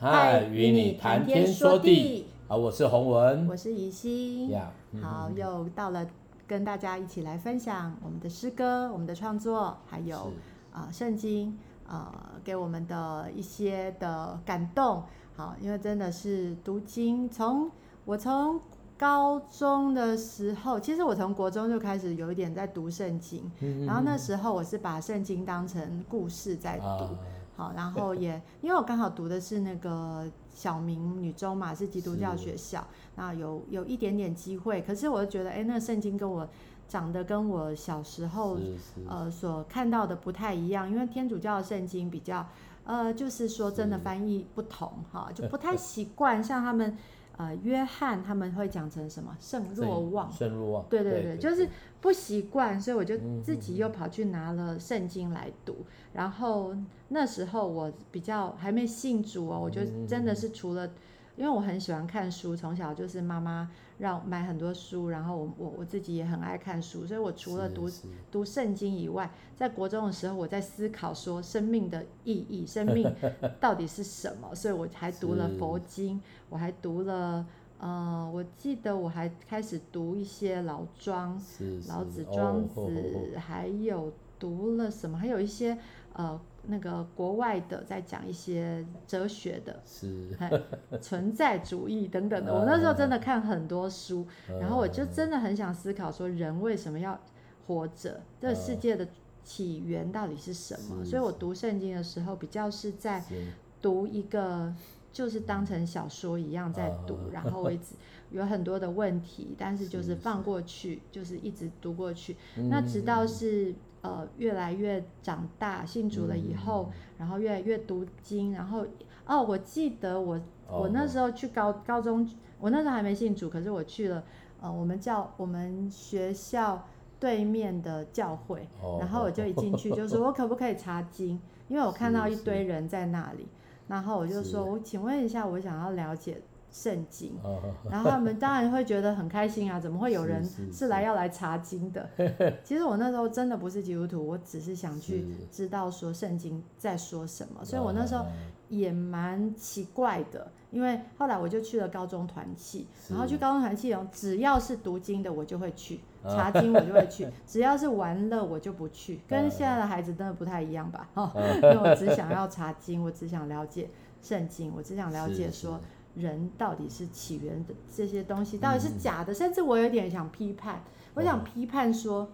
嗨，与你谈天说地。好，我是洪文，我是怡心。Yeah, 好，又到了跟大家一起来分享我们的诗歌、我们的创作，还有啊圣经呃给我们的一些的感动。好，因为真的是读经，从我从高中的时候，其实我从国中就开始有一点在读圣经，嗯、然后那时候我是把圣经当成故事在读。啊好，然后也因为我刚好读的是那个小明女中嘛，是基督教学校，那有有一点点机会，可是我就觉得，哎，那个圣经跟我长得跟我小时候呃所看到的不太一样，因为天主教的圣经比较呃，就是说真的翻译不同哈，就不太 习惯像他们。呃，约翰他们会讲成什么？圣若望，圣若望，对对对，就是不习惯，所以我就自己又跑去拿了圣经来读。然后那时候我比较还没信主哦，我就真的是除了。因为我很喜欢看书，从小就是妈妈让我买很多书，然后我我我自己也很爱看书，所以我除了读读圣经以外，在国中的时候，我在思考说生命的意义，生命到底是什么，所以我还读了佛经，我还读了，呃，我记得我还开始读一些老庄、老子、庄子，还有读了什么，还有一些呃。那个国外的在讲一些哲学的，是 存在主义等等的。我那时候真的看很多书，然后我就真的很想思考说，人为什么要活着？这个世界的起源到底是什么？所以我读圣经的时候，比较是在读一个，就是当成小说一样在读，然后我一直有很多的问题，但是就是放过去，就是一直读过去。那直到是。呃，越来越长大，信主了以后，嗯、然后越来越读经，然后哦，我记得我我那时候去高高中，我那时候还没信主，可是我去了呃，我们教我们学校对面的教会，哦、然后我就一进去就说，我可不可以查经？因为我看到一堆人在那里，然后我就说，我请问一下，我想要了解。圣经，然后他们当然会觉得很开心啊！怎么会有人是来要来查经的？其实我那时候真的不是基督徒，我只是想去知道说圣经在说什么，所以我那时候也蛮奇怪的。因为后来我就去了高中团契，然后去高中团契，只要是读经的我就会去查经，我就会去；只要是玩乐我就不去。跟现在的孩子真的不太一样吧？因为我只想要查经，我只想了解圣经，我只想了解说。人到底是起源的这些东西到底是假的，嗯、甚至我有点想批判，我想批判说，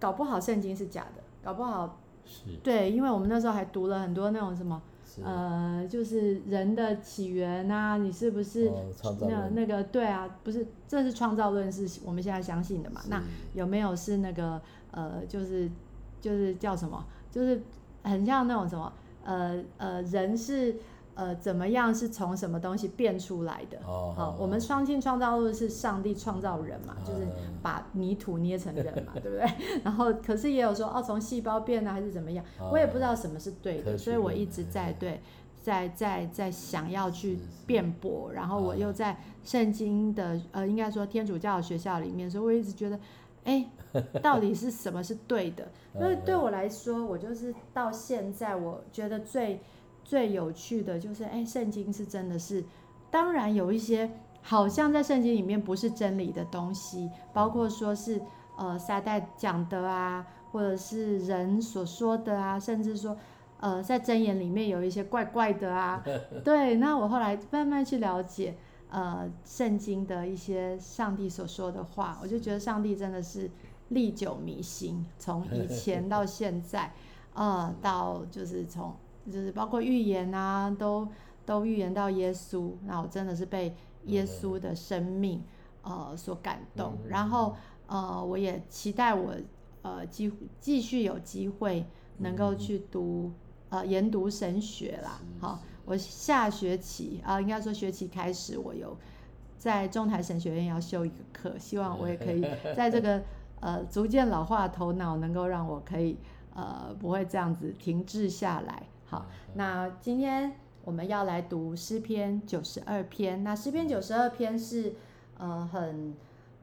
搞不好圣经是假的，搞不好是对，因为我们那时候还读了很多那种什么，呃，就是人的起源啊，你是不是那那个对啊，不是，这是创造论，是我们现在相信的嘛？那有没有是那个呃，就是就是叫什么，就是很像那种什么，呃呃，人是。呃，怎么样是从什么东西变出来的？哦，好，我们双亲创造论是上帝创造人嘛，就是把泥土捏成人嘛，对不对？然后，可是也有说哦，从细胞变呢，还是怎么样？我也不知道什么是对的，所以我一直在对，在在在想要去辩驳，然后我又在圣经的呃，应该说天主教的学校里面，所以我一直觉得，哎，到底是什么是对的？因为对我来说，我就是到现在我觉得最。最有趣的就是，哎，圣经是真的是，当然有一些好像在圣经里面不是真理的东西，包括说是呃撒旦讲的啊，或者是人所说的啊，甚至说呃在箴言里面有一些怪怪的啊。对，那我后来慢慢去了解呃圣经的一些上帝所说的话，我就觉得上帝真的是历久弥新，从以前到现在，呃，到就是从。就是包括预言啊，都都预言到耶稣，那我真的是被耶稣的生命呃所感动，然后呃我也期待我呃继继续有机会能够去读呃研读神学啦，好，我下学期啊、呃、应该说学期开始我有在中台神学院要修一个课，希望我也可以 在这个呃逐渐老化的头脑能够让我可以呃不会这样子停滞下来。好，那今天我们要来读诗篇九十二篇。那诗篇九十二篇是呃很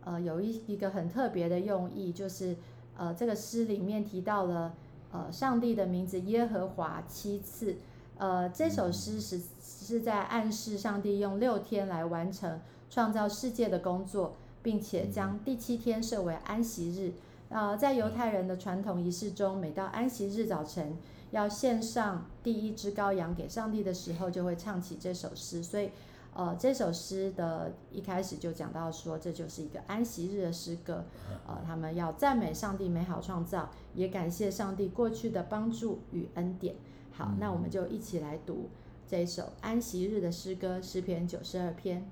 呃有一一个很特别的用意，就是呃这个诗里面提到了呃上帝的名字耶和华七次，呃，这首诗是是在暗示上帝用六天来完成创造世界的工作，并且将第七天设为安息日。呃，在犹太人的传统仪式中，每到安息日早晨要献上第一只羔羊给上帝的时候，就会唱起这首诗。所以，呃，这首诗的一开始就讲到说，这就是一个安息日的诗歌。呃，他们要赞美上帝美好创造，也感谢上帝过去的帮助与恩典。好，那我们就一起来读这一首安息日的诗歌，诗篇九十二篇。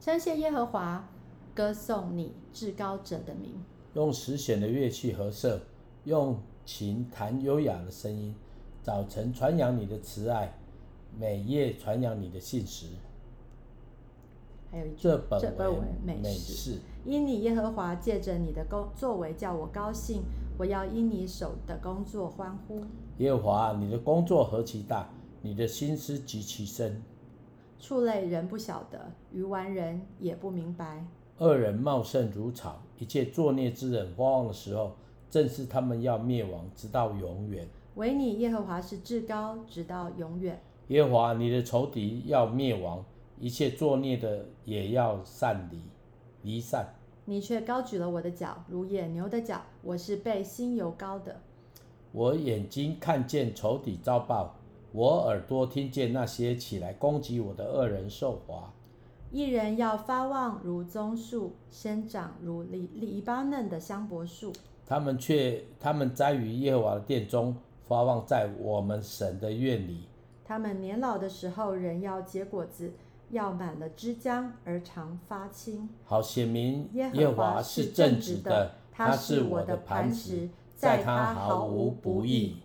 称谢耶和华，歌颂你至高者的名。用十弦的乐器和瑟，用琴弹优雅的声音。早晨传扬你的慈爱，每夜传扬你的信实。还有一句，这本为美美事。因你耶和华借着你的工作为叫我高兴，我要因你手的工作欢呼。耶和华，你的工作何其大，你的心思极其深。畜类人不晓得，愚顽人也不明白。恶人茂盛如草，一切作孽之人发旺的时候，正是他们要灭亡，直到永远。唯你耶和华是至高，直到永远。耶和华，你的仇敌要灭亡，一切作孽的也要散离，离散。你却高举了我的脚，如野牛的脚，我是被心油膏的。我眼睛看见仇敌遭报，我耳朵听见那些起来攻击我的恶人受罚。一人要发旺如棕树，生长如黎黎巴嫩的香柏树。他们却他们栽于耶和华的殿中，发旺在我们神的院里。他们年老的时候，人要结果子，要满了枝浆而常发青。好显明耶和华是正直的，他是我的磐石。在他毫无不义。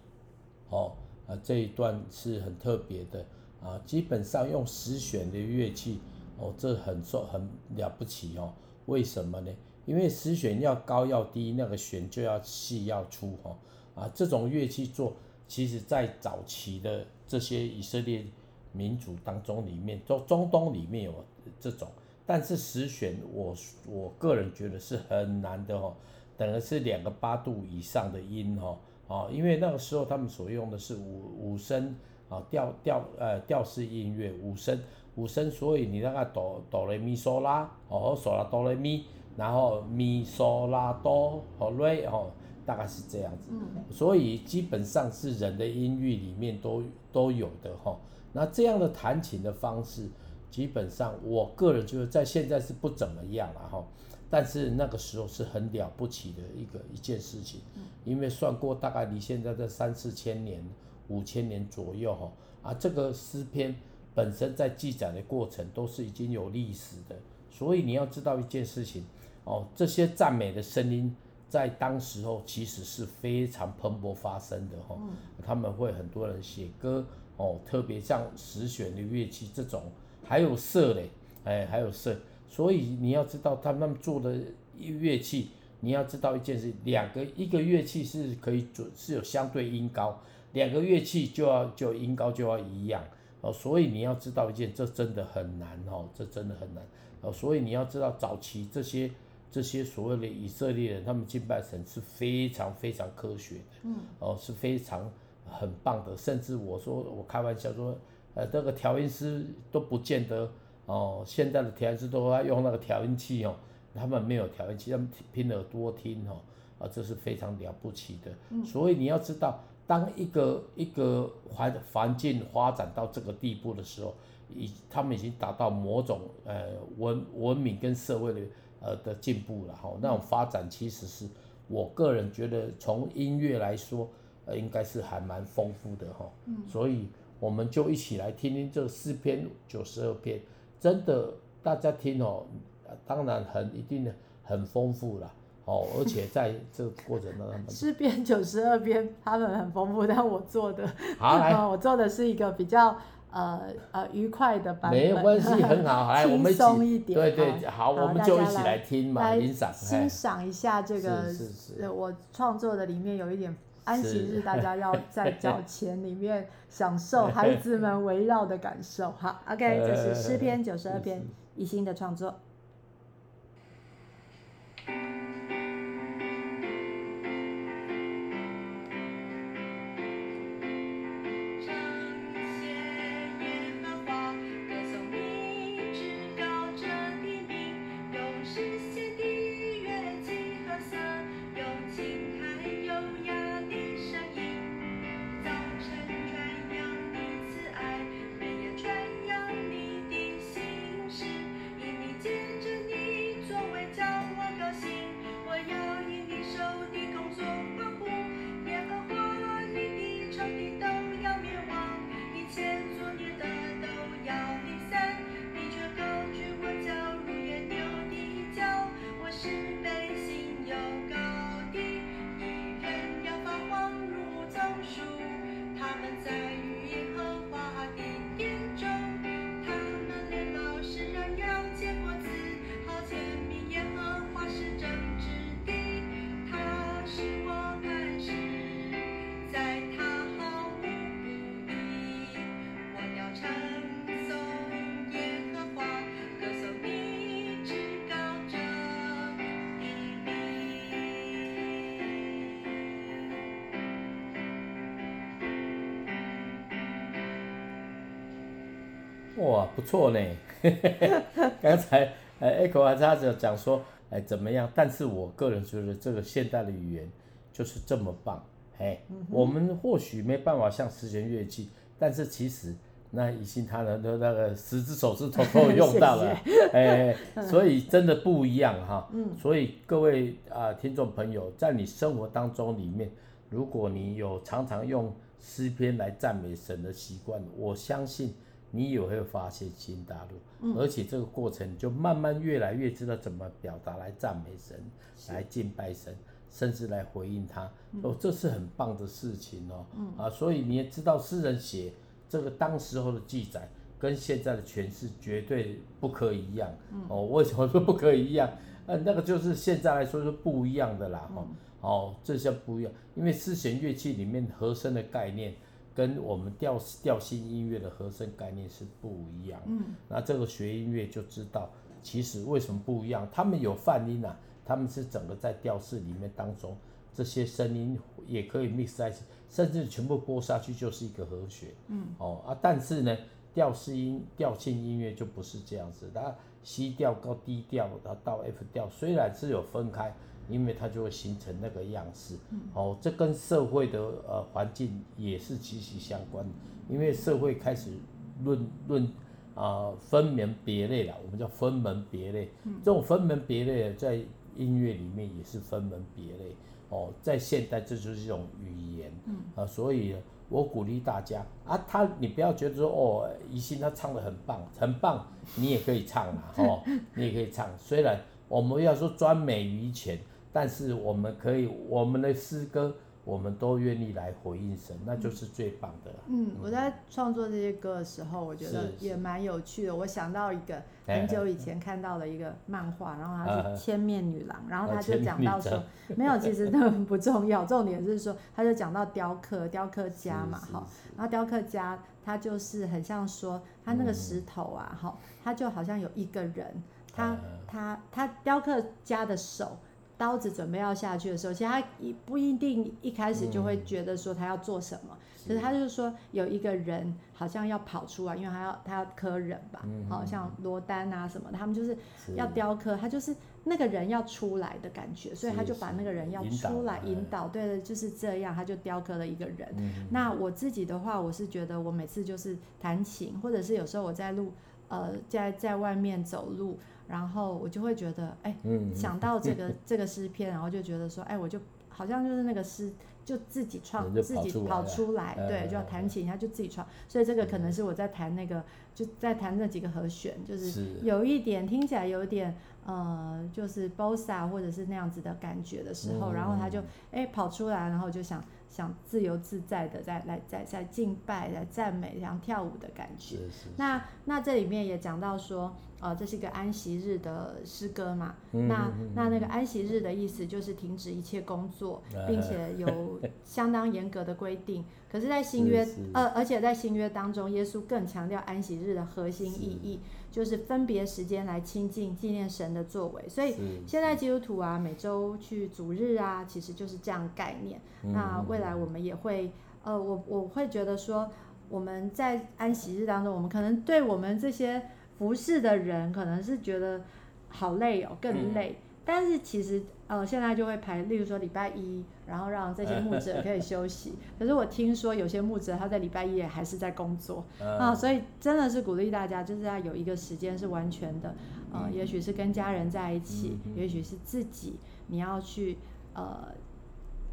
哦，啊，这一段是很特别的啊，基本上用十弦的乐器，哦，这很受很了不起哦。为什么呢？因为十弦要高要低，那个弦就要细要粗哈。啊，这种乐器做，其实在早期的这些以色列民族当中里面，中中东里面有这种，但是十弦我我个人觉得是很难的哦。等于是两个八度以上的音哦，啊，因为那个时候他们所用的是五五声啊调调呃调式音乐五声五声，所以你那个哆哆来咪嗦拉哦，嗦拉哆来咪，然后咪嗦拉哆和瑞哦，大概是这样子，所以基本上是人的音域里面都都有的哈。那这样的弹琴的方式，基本上我个人觉得在现在是不怎么样了哈。但是那个时候是很了不起的一个一件事情，因为算过大概离现在的三四千年、五千年左右哈。啊，这个诗篇本身在记载的过程都是已经有历史的，所以你要知道一件事情哦，这些赞美的声音在当时候其实是非常蓬勃发生的哈，他们会很多人写歌哦，特别像十弦的乐器这种，还有瑟嘞，哎，还有瑟。所以你要知道他们做的乐器，你要知道一件事，两个一个乐器是可以准是有相对音高，两个乐器就要就音高就要一样哦。所以你要知道一件，这真的很难哦，这真的很难哦。所以你要知道早期这些这些所谓的以色列人，他们敬拜神是非常非常科学的，嗯，哦是非常很棒的。甚至我说我开玩笑说，呃，这个调音师都不见得。哦，现在的调音师都要用那个调音器哦，他们没有调音器，他们拼耳朵听哦，啊，这是非常了不起的。嗯，所以你要知道，当一个一个环环境发展到这个地步的时候，已他们已经达到某种呃文文明跟社会的呃的进步了哈。那种发展其实是我个人觉得从音乐来说，呃，应该是还蛮丰富的哈。嗯，所以我们就一起来听听这四篇九十二篇。真的，大家听哦，当然很一定很丰富了哦，而且在这个过程当中，诗篇九十二篇他们很丰富，但我做的，好来，我做的是一个比较呃呃愉快的版本，没关系，很好，来 我们轻松一点，对对，好，我们就一起来听嘛，欣赏欣赏一下这个，我创作的里面有一点。安息日，大家要在脚前里面享受 孩子们围绕的感受。好，OK，这是诗篇九十二篇一心的创作。哇，不错呢。刚才呃，Echo 还在讲说，哎，怎么样？但是我个人觉得这个现代的语言就是这么棒。哎，嗯、我们或许没办法像十弦乐器，但是其实那以心他的那个十只手指头都用到了。谢谢哎，所以真的不一样哈。嗯。所以各位啊、呃，听众朋友，在你生活当中里面，如果你有常常用诗篇来赞美神的习惯，我相信。你也会发现新大陆，嗯、而且这个过程就慢慢越来越知道怎么表达来赞美神，来敬拜神，甚至来回应他。嗯、哦，这是很棒的事情哦。嗯、啊，所以你也知道诗人写这个当时候的记载跟现在的诠释绝对不可以一样。嗯、哦，为什么说不可以一样？呃，那个就是现在来说是不一样的啦。嗯、哦，这些不一样，因为丝弦乐器里面和声的概念。跟我们调调性音乐的和声概念是不一样。嗯，那这个学音乐就知道，其实为什么不一样？他们有泛音啊，他们是整个在调式里面当中，这些声音也可以 mix 在一起，甚至全部播下去就是一个和弦。嗯，哦啊，但是呢，调式音调性音乐就不是这样子，它 C 调高 D 调，然后到 F 调，虽然是有分开。因为它就会形成那个样式，嗯、哦，这跟社会的呃环境也是息息相关。因为社会开始论论啊、呃、分门别类了，我们叫分门别类。嗯、这种分门别类在音乐里面也是分门别类。哦，在现代这就是一种语言。嗯、啊，所以我鼓励大家啊，他你不要觉得说哦，宜兴他唱的很棒，很棒，你也可以唱啊，哦，你也可以唱。虽然我们要说专美于前。但是我们可以，我们的诗歌，我们都愿意来回应神，那就是最棒的。嗯，我在创作这些歌的时候，我觉得也蛮有趣的。我想到一个很久以前看到了一个漫画，然后它是千面女郎，然后他就讲到说，没有，其实那不重要，重点是说，他就讲到雕刻，雕刻家嘛，哈，然后雕刻家他就是很像说，他那个石头啊，哈，他就好像有一个人，他他他雕刻家的手。刀子准备要下去的时候，其实他一不一定一开始就会觉得说他要做什么，嗯、可是他就是说有一个人好像要跑出来，因为他要他要刻人吧，好、嗯、像罗丹啊什么，他们就是要雕刻，他就是那个人要出来的感觉，所以他就把那个人要出来引导，对的，就是这样，他就雕刻了一个人。嗯、那我自己的话，我是觉得我每次就是弹琴，或者是有时候我在路呃在在外面走路。然后我就会觉得，哎，嗯、想到这个 这个诗篇，然后就觉得说，哎，我就好像就是那个诗，就自己创，自己跑出来，对，就要弹琴，他就自己创。所以这个可能是我在弹那个，就在弹那几个和弦，就是有一点听起来有点，呃，就是 bossa 或者是那样子的感觉的时候，然后他就哎跑出来，然后就想。想自由自在的在来在在敬拜来赞美，想跳舞的感觉。是是是，那那这里面也讲到说，呃，这是一个安息日的诗歌嘛。嗯、那那那个安息日的意思就是停止一切工作，并且有 相当严格的规定。可是，在新约呃，而且在新约当中，耶稣更强调安息日的核心意义。就是分别时间来亲近纪念神的作为，所以现在基督徒啊，每周去主日啊，其实就是这样概念。嗯、那未来我们也会，呃，我我会觉得说，我们在安息日当中，我们可能对我们这些服侍的人，可能是觉得好累哦，更累。嗯但是其实，呃，现在就会排，例如说礼拜一，然后让这些牧者可以休息。可是我听说有些牧者他在礼拜一也还是在工作啊，所以真的是鼓励大家，就是要有一个时间是完全的，呃，也许是跟家人在一起，也许是自己，你要去呃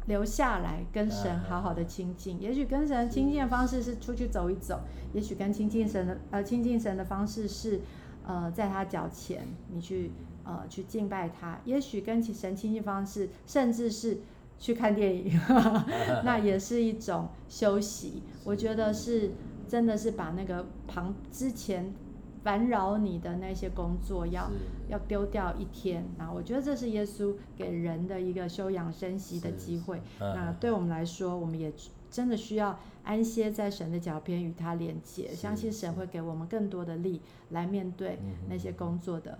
留下来跟神好好的亲近。也许跟神亲近的方式是出去走一走，也许跟亲近神的呃亲近神的方式是呃在他脚前你去。呃，去敬拜他，也许跟其神亲近方式，甚至是去看电影，那也是一种休息。我觉得是真的是把那个旁之前烦扰你的那些工作要要丢掉一天。那我觉得这是耶稣给人的一个休养生息的机会。那对我们来说，我们也真的需要安歇在神的脚边与他连接，相信神会给我们更多的力来面对那些工作的。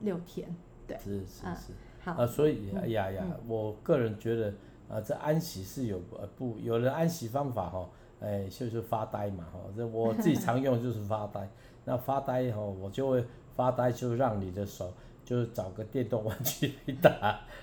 六天，对，是是是，好。啊，所以哎呀呀，我个人觉得啊，这安息是有呃不，有人安息方法哈，哎，就是发呆嘛哈，这我自己常用就是发呆，那发呆吼，我就会发呆，就让你的手就是找个电动玩具来打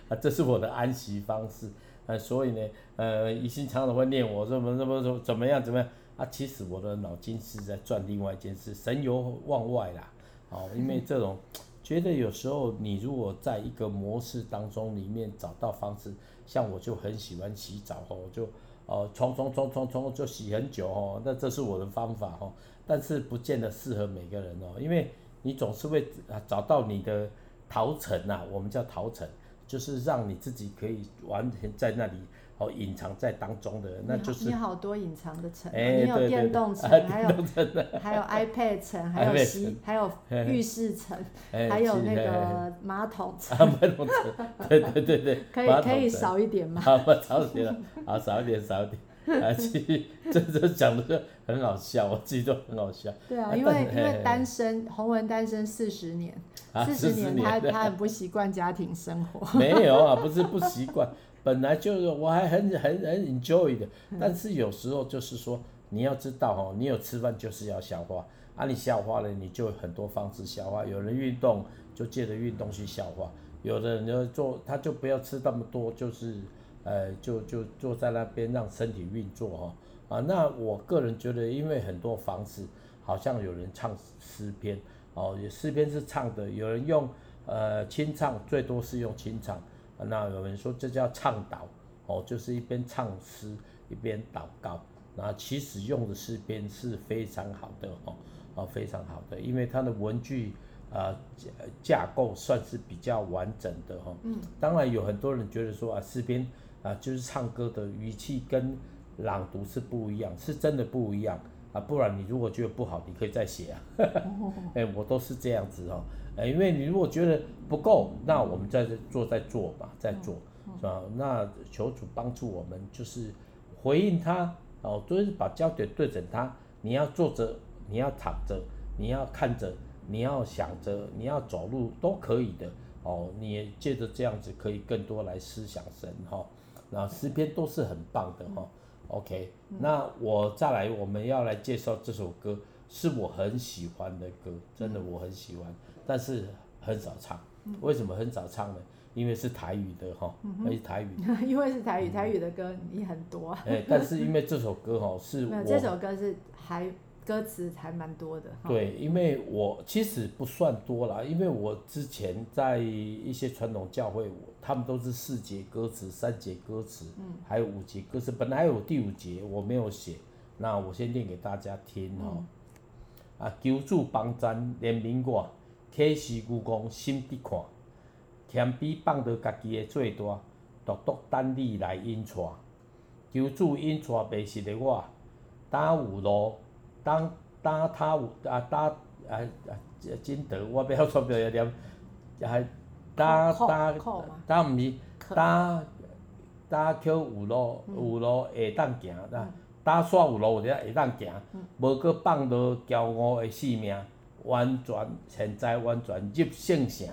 啊，这是我的安息方式。呃，所以呢，呃，怡心常常会念我怎么怎么怎么怎么样怎么样啊，其实我的脑筋是在转另外一件事，神游往外啦。哦，因为这种觉得有时候你如果在一个模式当中里面找到方式，像我就很喜欢洗澡哦，就哦冲冲冲冲冲就洗很久哦，那这是我的方法哦，但是不见得适合每个人哦，因为你总是会找到你的逃城呐，我们叫逃城。就是让你自己可以完全在那里哦，隐藏在当中的，那就是你好多隐藏的城，欸、你有电动城，还有还有 iPad 城，还有洗，还有浴室城，还有那个马桶城。马桶城，对对对对，可以可以少一点吗？好，少一点了，好少一点少一点。啊，其实这这讲的就很好笑，我自己都很好笑。对啊，因为因为单身，洪文单身四十年，四十年他他很不习惯家庭生活。没有啊，不是不习惯，本来就是我还很很很 enjoy 的，但是有时候就是说你要知道哦，你有吃饭就是要消化，啊，你消化了你就很多方式消化，有人运动就借着运动去消化，有的人就做他就不要吃那么多，就是。呃，就就坐在那边让身体运作哈啊，那我个人觉得，因为很多房子，好像有人唱诗篇哦，诗篇是唱的，有人用呃清唱，最多是用清唱，那有人说这叫唱祷哦，就是一边唱诗一边祷告，那其实用的诗篇是非常好的哦，啊非常好的，因为它的文句啊架构算是比较完整的哈，嗯，当然有很多人觉得说啊诗篇。啊，就是唱歌的语气跟朗读是不一样，是真的不一样啊！不然你如果觉得不好，你可以再写啊。哎，我都是这样子哦。哎，因为你如果觉得不够，那我们再做再做吧，再做是吧？那求主帮助我们，就是回应他哦，就是把焦点对准他。你要坐着，你要躺着，你要看着，你要想着，你要走路都可以的哦。你也借着这样子，可以更多来思想神哈。那诗篇都是很棒的哈、嗯、，OK，、嗯、那我再来，我们要来介绍这首歌，是我很喜欢的歌，真的我很喜欢，嗯、但是很少唱。为什么很少唱呢？因为是台语的哈，那是台语。因为是台语，台语的歌也很多。哎、欸，但是因为这首歌哈是 我，这首歌是还。歌词还蛮多的，对，因为我其实不算多啦，因为我之前在一些传统教会，他们都是四节歌词、三节歌词，嗯，还有五节歌词，本来有第五节我没有写，那我先念给大家听哈、嗯。啊，求主帮咱怜悯我，启示愚公心直看，谦卑放着家己的最大，独独等你来引带，求主引带迷失的我，当有路。当当他有啊当啊啊真德，我不晓传标一点，还当当当毋是当当桥有路有路会当行，啦当煞有路会当行，无阁放落骄傲的性命，完全现在完全入圣城。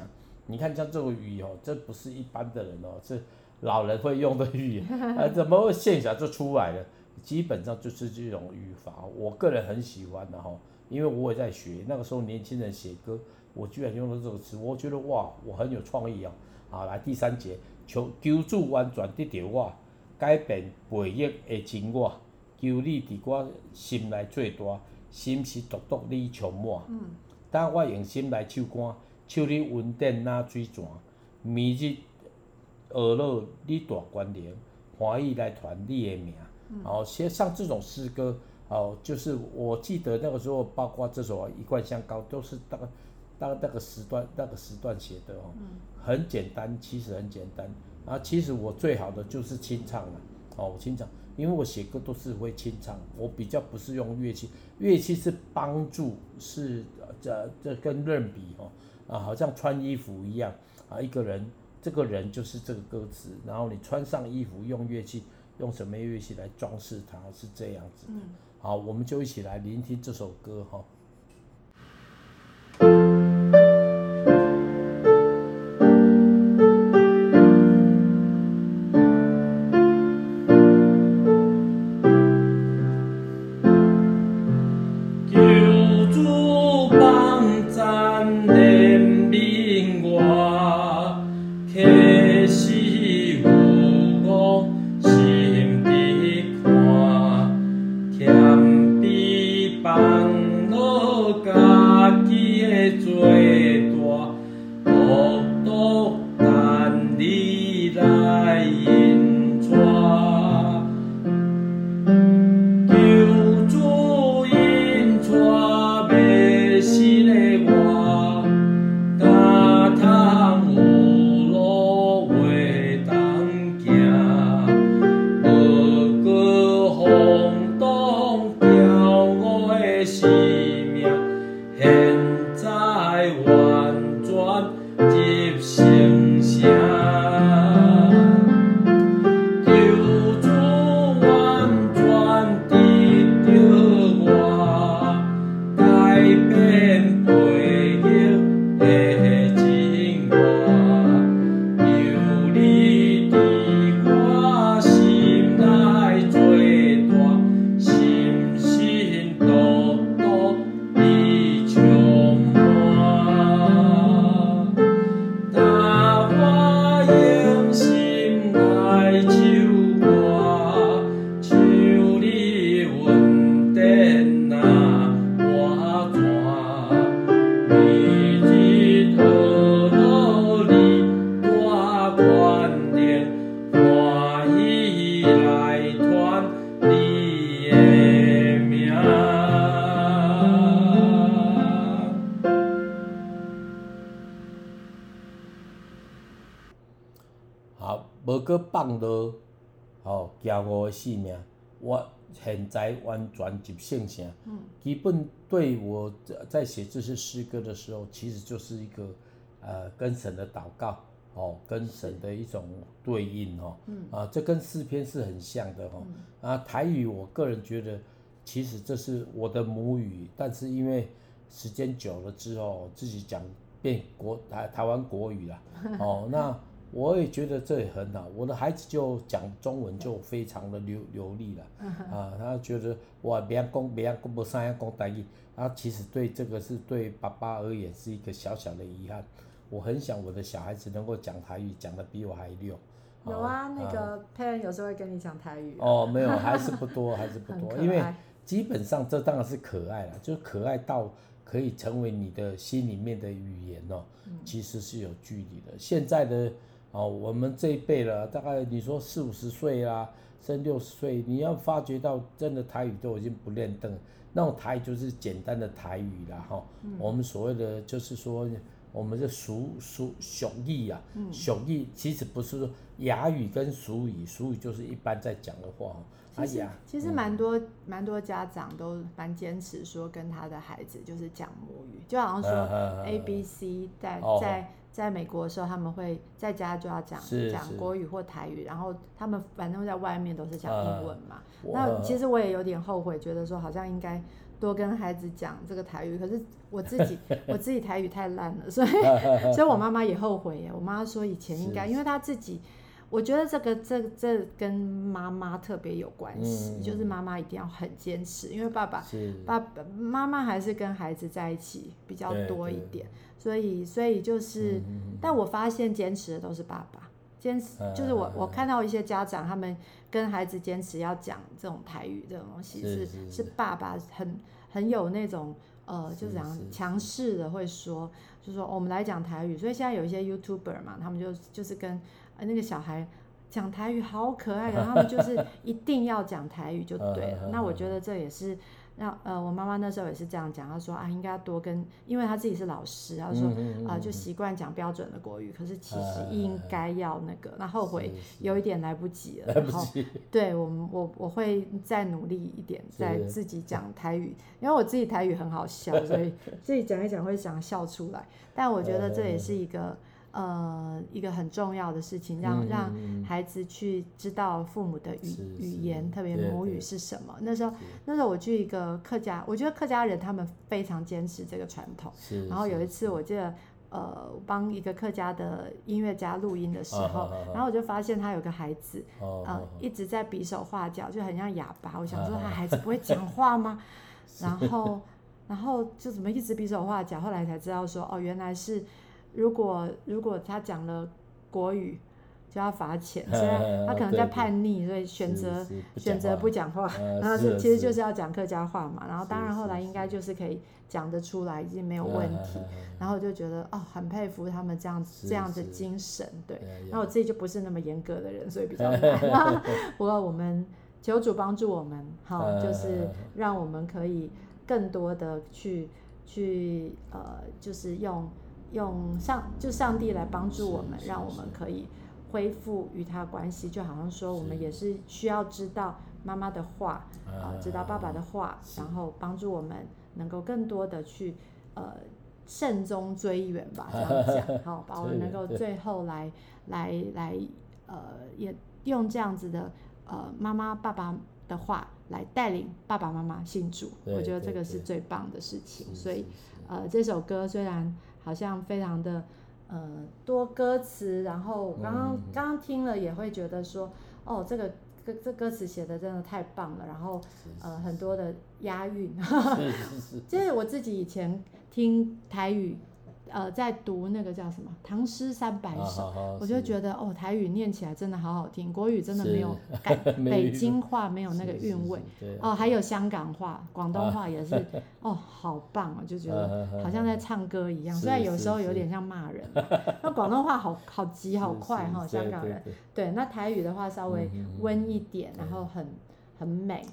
你看像这个语哦，这不是一般的人哦，是老人会用的语言，啊怎么会现象就出来了？基本上就是这种语法，我个人很喜欢的哈，因为我也在学。那个时候年轻人写歌，我居然用了这个词，我觉得哇，我很有创意哦。好，来第三节，求求主完全得到我，改变背逆的真我，求你伫我心内做大，心是独独你充满。嗯。当我用心来唱歌，唱你稳定那水泉，明日噩耗你大关联，欢喜来传你的名。哦，写像这种诗歌，哦，就是我记得那个时候，包括这首《一贯香膏》，都是当当那个时段那个时段写的哦，很简单，其实很简单。啊，其实我最好的就是清唱了，哦，清唱，因为我写歌都是会清唱，我比较不是用乐器，乐器是帮助，是这这跟润笔哦，啊，好像穿衣服一样，啊，一个人，这个人就是这个歌词，然后你穿上衣服用乐器。用什么乐器来装饰它？是这样子的。好，我们就一起来聆听这首歌哈。救放落，吼，骄傲的性命，我现在完全就圣性。嗯，基本对我在写这些诗歌的时候，其实就是一个呃跟神的祷告，哦，跟神的一种对应，哦，嗯，啊，这跟诗篇是很像的，哦，啊，台语我个人觉得，其实这是我的母语，但是因为时间久了之后，自己讲变国台台湾国语了，哦，那。我也觉得这也很好，我的孩子就讲中文就非常的流流利了，啊，他觉得我别人讲别人讲不上要讲台语，他其实对这个是对爸爸而言是一个小小的遗憾。我很想我的小孩子能够讲台语，讲得比我还溜。有啊，那个佩恩有时候会跟你讲台语。哦，没有，还是不多，还是不多，因为基本上这当然是可爱了，就是可爱到可以成为你的心里面的语言哦，其实是有距离的。现在的。哦，我们这一辈了，大概你说四五十岁啦，甚至六十岁，你要发觉到真的台语都已经不练登，那种台语就是简单的台语啦，哈、嗯。我们所谓的就是说，我们的俗俗俗语啊，俗语其实不是说雅语跟俗语，俗语就是一般在讲的话。哎呀，其实蛮多蛮、嗯、多家长都蛮坚持说跟他的孩子就是讲母语，就好像说 A B C 在在。在美国的时候，他们会在家就要讲讲国语或台语，然后他们反正在外面都是讲英文嘛。呃、那其实我也有点后悔，觉得说好像应该多跟孩子讲这个台语。可是我自己 我自己台语太烂了，所以 所以我妈妈也后悔耶。我妈妈说以前应该，因为她自己。我觉得这个这这跟妈妈特别有关系，嗯、就是妈妈一定要很坚持，因为爸爸爸爸妈妈还是跟孩子在一起比较多一点，所以所以就是，嗯、但我发现坚持的都是爸爸，坚持就是我、嗯、我看到一些家长他们跟孩子坚持要讲这种台语这种东西是是，爸爸很很有那种呃就是讲强势的会说，就是说、哦、我们来讲台语，所以现在有一些 YouTuber 嘛，他们就就是跟。那个小孩讲台语好可爱然后，他们就是 一定要讲台语就对了。那我觉得这也是让呃，我妈妈那时候也是这样讲，她说啊，应该要多跟，因为她自己是老师，她说啊，就习惯讲标准的国语。可是其实应该要那个，那后悔有一点来不及了。然后对我们，我我会再努力一点，再自己讲台语，因为我自己台语很好笑，所以自己讲一讲会想笑出来。但我觉得这也是一个。呃，一个很重要的事情，让让孩子去知道父母的语语言，特别母语是什么。那时候，那时候我去一个客家，我觉得客家人他们非常坚持这个传统。然后有一次，我记得呃，帮一个客家的音乐家录音的时候，然后我就发现他有个孩子，呃，一直在比手画脚，就很像哑巴。我想说，他孩子不会讲话吗？然后，然后就怎么一直比手画脚？后来才知道说，哦，原来是。如果如果他讲了国语，就要罚钱，所以他可能在叛逆，所以选择选择不讲话，然后是其实就是要讲客家话嘛。然后当然后来应该就是可以讲得出来，已经没有问题。然后我就觉得哦，很佩服他们这样子这样子精神，对。那我自己就不是那么严格的人，所以比较难。不过我们求主帮助我们，好，就是让我们可以更多的去去呃，就是用用上就上帝来帮助我们，让我们可以。恢复与他关系，就好像说，我们也是需要知道妈妈的话，啊、呃，知道爸爸的话，然后帮助我们能够更多的去呃慎终追远吧，这样讲，好，把我们能够最后来来来呃，也用这样子的呃妈妈爸爸的话来带领爸爸妈妈信主，我觉得这个是最棒的事情。所以呃，这首歌虽然好像非常的。呃，多歌词，然后刚刚刚刚听了也会觉得说，哦，这个歌这歌词写的真的太棒了，然后呃很多的押韵，其实 我自己以前听台语。呃，在读那个叫什么《唐诗三百首》，我就觉得哦，台语念起来真的好好听，国语真的没有 改，北京话没有那个韵味。哦，还有香港话、广东话也是，哦，好棒哦，就觉得好像在唱歌一样。虽然有时候有点像骂人，那广东话好好急好快哈，香港人。对，那台语的话稍微温一点，然后很很美。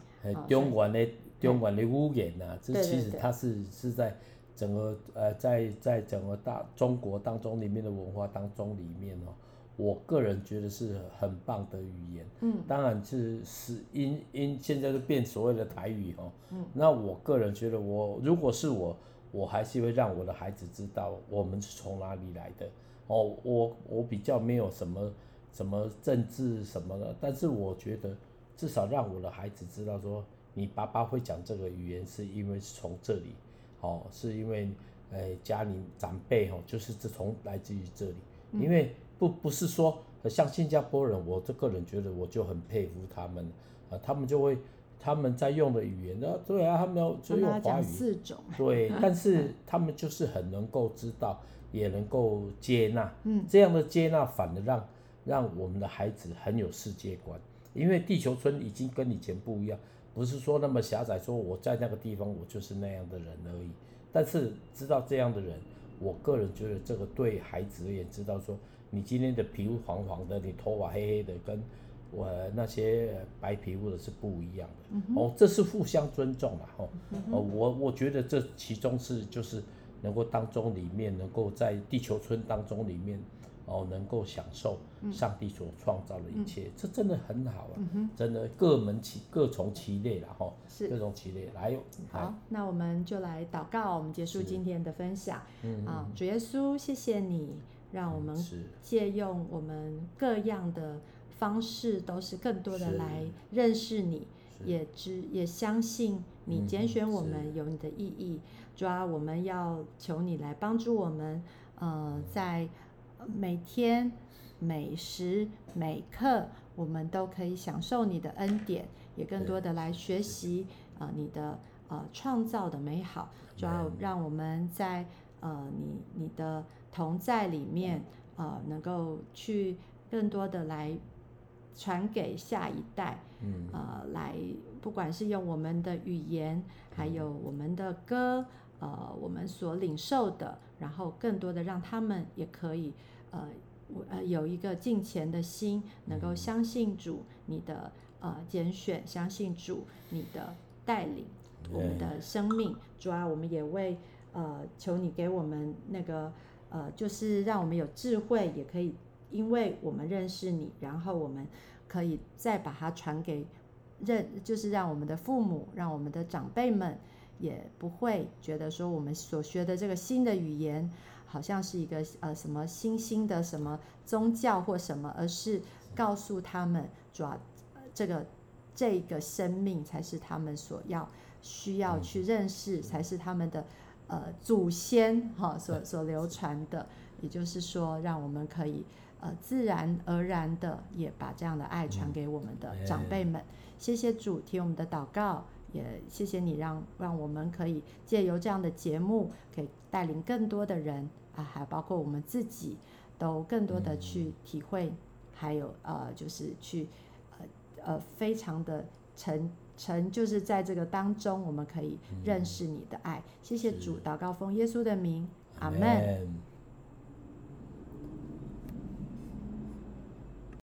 中原的中原的语言呐，这其实它是是在。整个呃，在在整个大中国当中里面的文化当中里面哦，我个人觉得是很棒的语言。嗯，当然是是因因现在就变所谓的台语哦。嗯，那我个人觉得我，我如果是我，我还是会让我的孩子知道我们是从哪里来的。哦，我我比较没有什么什么政治什么的，但是我觉得至少让我的孩子知道说，你爸爸会讲这个语言是因为是从这里。哦，是因为，呃，家里长辈哦，就是自从来自于这里，因为不不是说像新加坡人，我这个人觉得我就很佩服他们，啊，他们就会他们在用的语言，那对啊，他们要就用华语，四种，对，但是他们就是很能够知道，也能够接纳，嗯，这样的接纳反而让让我们的孩子很有世界观，因为地球村已经跟以前不一样。不是说那么狭窄，说我在那个地方我就是那样的人而已。但是知道这样的人，我个人觉得这个对孩子而言知道说，你今天的皮肤黄黄的，你头发黑黑的，跟我那些白皮肤的是不一样的。嗯、哦，这是互相尊重嘛，哦，嗯、哦，我我觉得这其中是就是能够当中里面能够在地球村当中里面。哦，能够享受上帝所创造的一切，嗯、这真的很好啊！嗯、真的各门其各从其类了哈，是各从其类来。好，那我们就来祷告，我们结束今天的分享。嗯啊，主耶稣，谢谢你，让我们借用我们各样的方式，都是更多的来认识你，也知也相信你拣选我们有你的意义。主啊，我们要求你来帮助我们，呃，在。每天每时每刻，我们都可以享受你的恩典，也更多的来学习啊、呃、你的呃创造的美好，主要让我们在呃你你的同在里面呃能够去更多的来传给下一代，嗯。呃来不管是用我们的语言，还有我们的歌，呃我们所领受的。然后更多的让他们也可以，呃，我呃有一个敬虔的心，能够相信主你的呃拣选，相信主你的带领我们的生命。主啊，我们也为呃求你给我们那个呃，就是让我们有智慧，也可以因为我们认识你，然后我们可以再把它传给认，就是让我们的父母，让我们的长辈们。也不会觉得说我们所学的这个新的语言好像是一个呃什么新兴的什么宗教或什么，而是告诉他们，主要这个这个生命才是他们所要需要去认识，才是他们的呃祖先哈所所流传的。也就是说，让我们可以呃自然而然的也把这样的爱传给我们的长辈们。谢谢主，听我们的祷告。也谢谢你让让我们可以借由这样的节目，可以带领更多的人啊，还包括我们自己，都更多的去体会还有呃，就是去呃呃，非常的诚诚，就是在这个当中，我们可以认识你的爱。谢谢主，祷告奉耶稣的名，阿门。